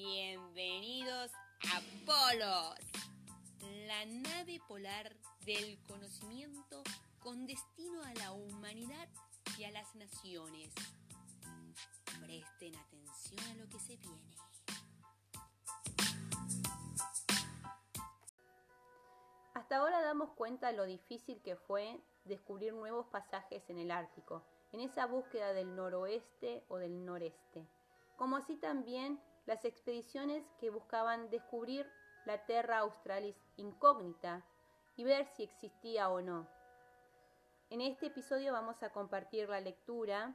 Bienvenidos a Polos, la nave polar del conocimiento con destino a la humanidad y a las naciones. Presten atención a lo que se viene. Hasta ahora damos cuenta lo difícil que fue descubrir nuevos pasajes en el Ártico, en esa búsqueda del noroeste o del noreste, como así también las expediciones que buscaban descubrir la Terra Australis incógnita y ver si existía o no. En este episodio vamos a compartir la lectura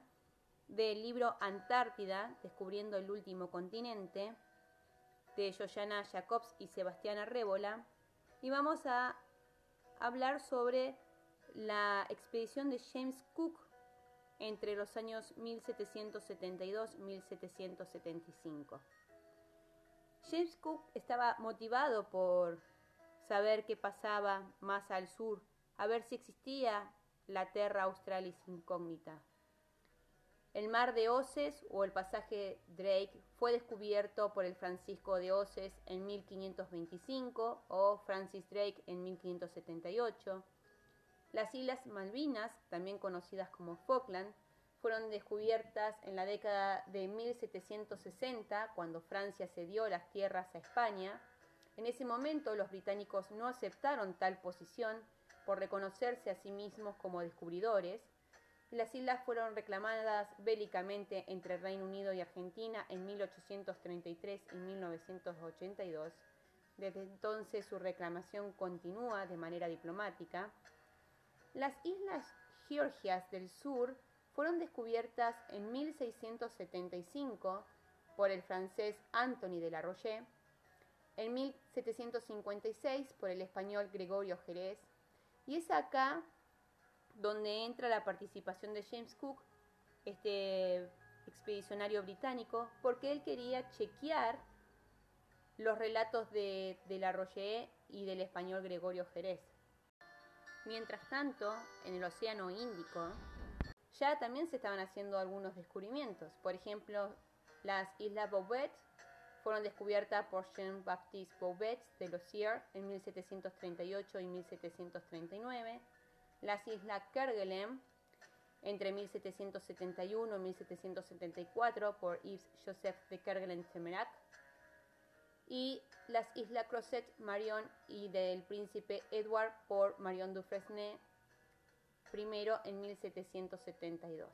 del libro Antártida, Descubriendo el último continente, de Joyana Jacobs y Sebastiana Rébola, y vamos a hablar sobre la expedición de James Cook entre los años 1772-1775. James Cook estaba motivado por saber qué pasaba más al sur, a ver si existía la Terra Australis incógnita. El mar de Oces o el pasaje Drake fue descubierto por el Francisco de Oces en 1525 o Francis Drake en 1578. Las Islas Malvinas, también conocidas como Falkland, fueron descubiertas en la década de 1760, cuando Francia cedió las tierras a España. En ese momento los británicos no aceptaron tal posición por reconocerse a sí mismos como descubridores. Las islas fueron reclamadas bélicamente entre Reino Unido y Argentina en 1833 y 1982. Desde entonces su reclamación continúa de manera diplomática. Las islas Georgias del Sur fueron descubiertas en 1675 por el francés Anthony de la Roche, en 1756 por el español Gregorio Jerez, y es acá donde entra la participación de James Cook, este expedicionario británico, porque él quería chequear los relatos de, de la Roche y del español Gregorio Jerez. Mientras tanto, en el Océano Índico, ya también se estaban haciendo algunos descubrimientos. Por ejemplo, las Islas Bouvet fueron descubiertas por Jean-Baptiste Bouvet de Lossier en 1738 y 1739. Las Islas Kerguelen entre 1771 y 1774 por Yves Joseph de Kerguelen-Temerac. Y las Islas Crozet Marion y del príncipe Edward por Marion Dufresne primero en 1772.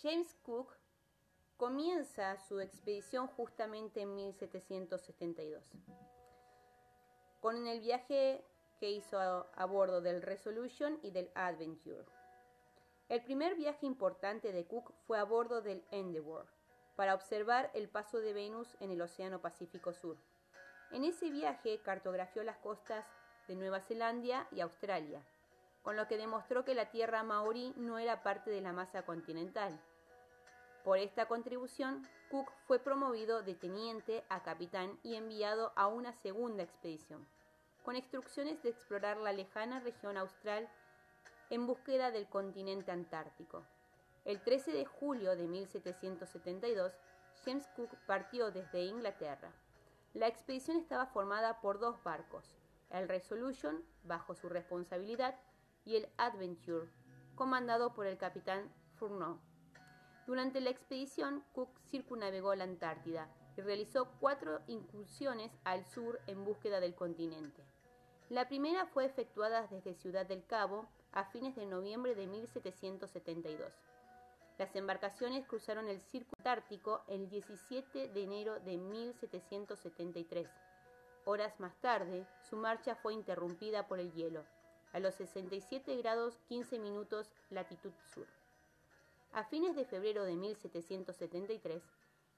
James Cook comienza su expedición justamente en 1772, con el viaje que hizo a, a, bordo del Resolution y del Adventure. El primer viaje importante de Cook fue a bordo del Endeavour, para observar el paso de Venus en el Océano Pacífico Sur. En ese viaje cartografió las costas de Nueva Zelanda y Australia, con lo que demostró que la tierra maorí no era parte de la masa continental. Por esta contribución, Cook fue promovido de teniente a capitán y enviado a una segunda expedición, con instrucciones de explorar la lejana región austral en búsqueda del continente antártico. El 13 de julio de 1772, James Cook partió desde Inglaterra. La expedición estaba formada por dos barcos, el Resolution, bajo su responsabilidad, y el Adventure, comandado por el capitán Fourneau. Durante la expedición, Cook circunnavegó la Antártida y realizó cuatro incursiones al sur en búsqueda del continente. La primera fue efectuada desde Ciudad del Cabo a fines de noviembre de 1772. Las embarcaciones cruzaron el Círculo Antártico el 17 de enero de 1773 Horas más tarde, su marcha fue interrumpida por el hielo, a los 67 grados 15 minutos latitud sur. A fines de febrero de 1773,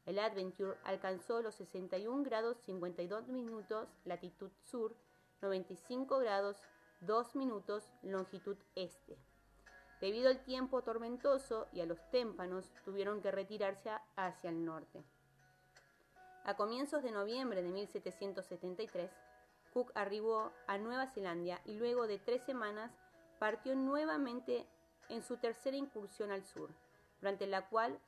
el Adventure alcanzó los 61 grados 52 minutos latitud sur, 95 grados 2 minutos longitud este. Debido al tiempo tormentoso y a los témpanos, tuvieron que retirarse hacia el norte. A comienzos de noviembre de 1773, Cook arribó a Nueva Zelanda y luego de tres semanas partió nuevamente en su tercera incursión al sur, durante la cual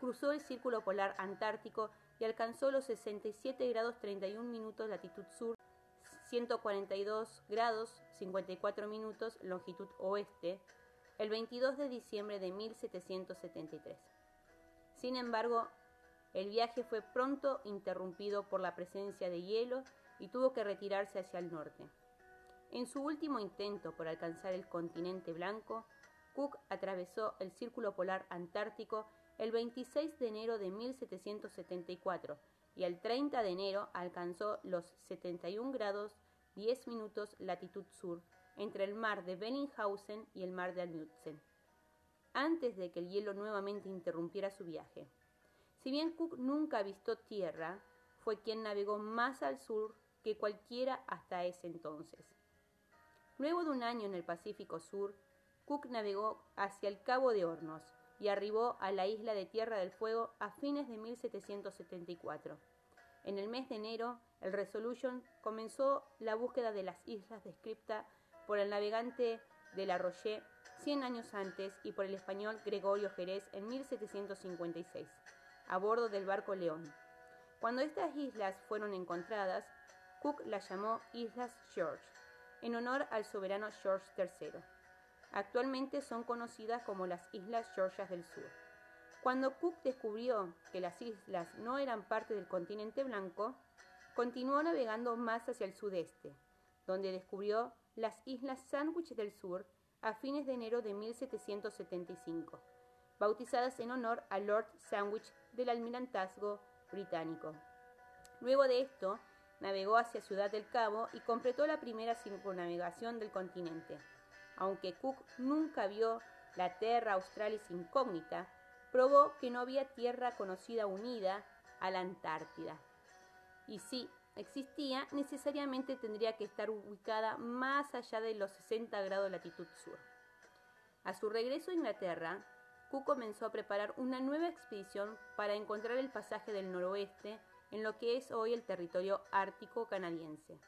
cruzó el círculo polar antártico y alcanzó los 67 grados 31 minutos latitud sur, 142 grados 54 minutos longitud oeste, el 22 de diciembre de 1773. Sin embargo, el viaje fue pronto interrumpido por la presencia de hielo y tuvo que retirarse hacia el norte. En su último intento por alcanzar el continente blanco, Cook atravesó el círculo polar antártico el 26 de enero de 1774 y el 30 de enero alcanzó los 71 grados 10 minutos latitud sur entre el mar de Bellinghausen y el mar de Amundsen, antes de que el hielo nuevamente interrumpiera su viaje. Si bien Cook nunca avistó tierra, fue quien navegó más al sur que cualquiera hasta ese entonces. Luego de un año en el Pacífico Sur, Cook navegó hacia el Cabo de Hornos y arribó a la isla de Tierra del Fuego a fines de 1774. En el mes de enero, el Resolution comenzó la búsqueda de las islas descritas por el navegante de la Roche 100 años antes y por el español Gregorio Jerez en 1756 a bordo del barco León. Cuando estas islas fueron encontradas, Cook las llamó Islas George, en honor al soberano George III. Actualmente son conocidas como las Islas Georgias del Sur. Cuando Cook descubrió que las islas no eran parte del continente blanco, continuó navegando más hacia el sudeste, donde descubrió las Islas Sandwich del Sur a fines de enero de 1775 bautizadas en honor a Lord Sandwich del almirantazgo británico. Luego de esto, navegó hacia Ciudad del Cabo y completó la primera circunnavegación del continente. Aunque Cook nunca vio la Terra Australis incógnita, probó que no había tierra conocida unida a la Antártida. Y si existía, necesariamente tendría que estar ubicada más allá de los 60 grados de latitud sur. A su regreso a Inglaterra, Cook comenzó a preparar una nueva expedición para encontrar el pasaje del noroeste en lo que es hoy el territorio ártico canadiense.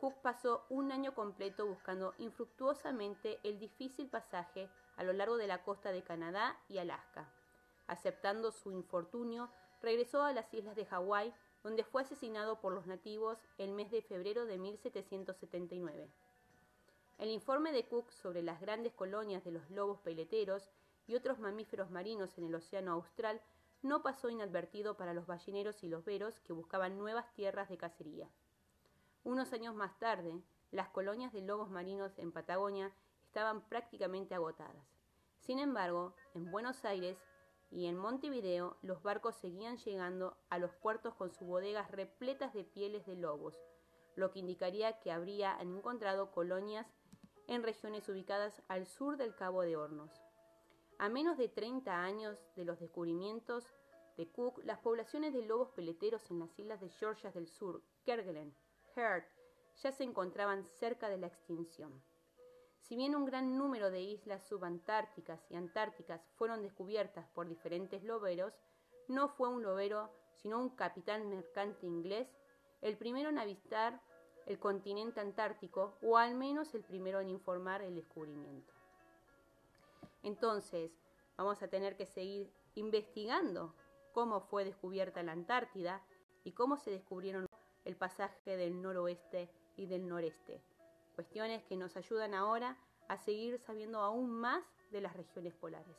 Cook pasó un año completo buscando infructuosamente el difícil pasaje a lo largo de la costa de Canadá y Alaska. Aceptando su infortunio, regresó a las islas de Hawái, donde fue asesinado por los nativos el mes de febrero de 1779. El informe de Cook sobre las grandes colonias de los lobos peleteros y otros mamíferos marinos en el Océano Austral no pasó inadvertido para los balleneros y los veros que buscaban nuevas tierras de cacería. Unos años más tarde, las colonias de lobos marinos en Patagonia estaban prácticamente agotadas. Sin embargo, en Buenos Aires y en Montevideo los barcos seguían llegando a los puertos con sus bodegas repletas de pieles de lobos, lo que indicaría que habría encontrado colonias en regiones ubicadas al sur del Cabo de Hornos. A menos de 30 años de los descubrimientos de Cook, las poblaciones de lobos peleteros en las islas de Georgia del Sur, Kerguelen, Heard, ya se encontraban cerca de la extinción. Si bien un gran número de islas subantárticas y antárticas fueron descubiertas por diferentes loberos, no fue un lobero, sino un capitán mercante inglés, el primero en avistar el continente antártico o al menos el primero en informar el descubrimiento. Entonces, vamos a tener que seguir investigando cómo fue descubierta la Antártida y cómo se descubrieron el pasaje del noroeste y del noreste. Cuestiones que nos ayudan ahora a seguir sabiendo aún más de las regiones polares.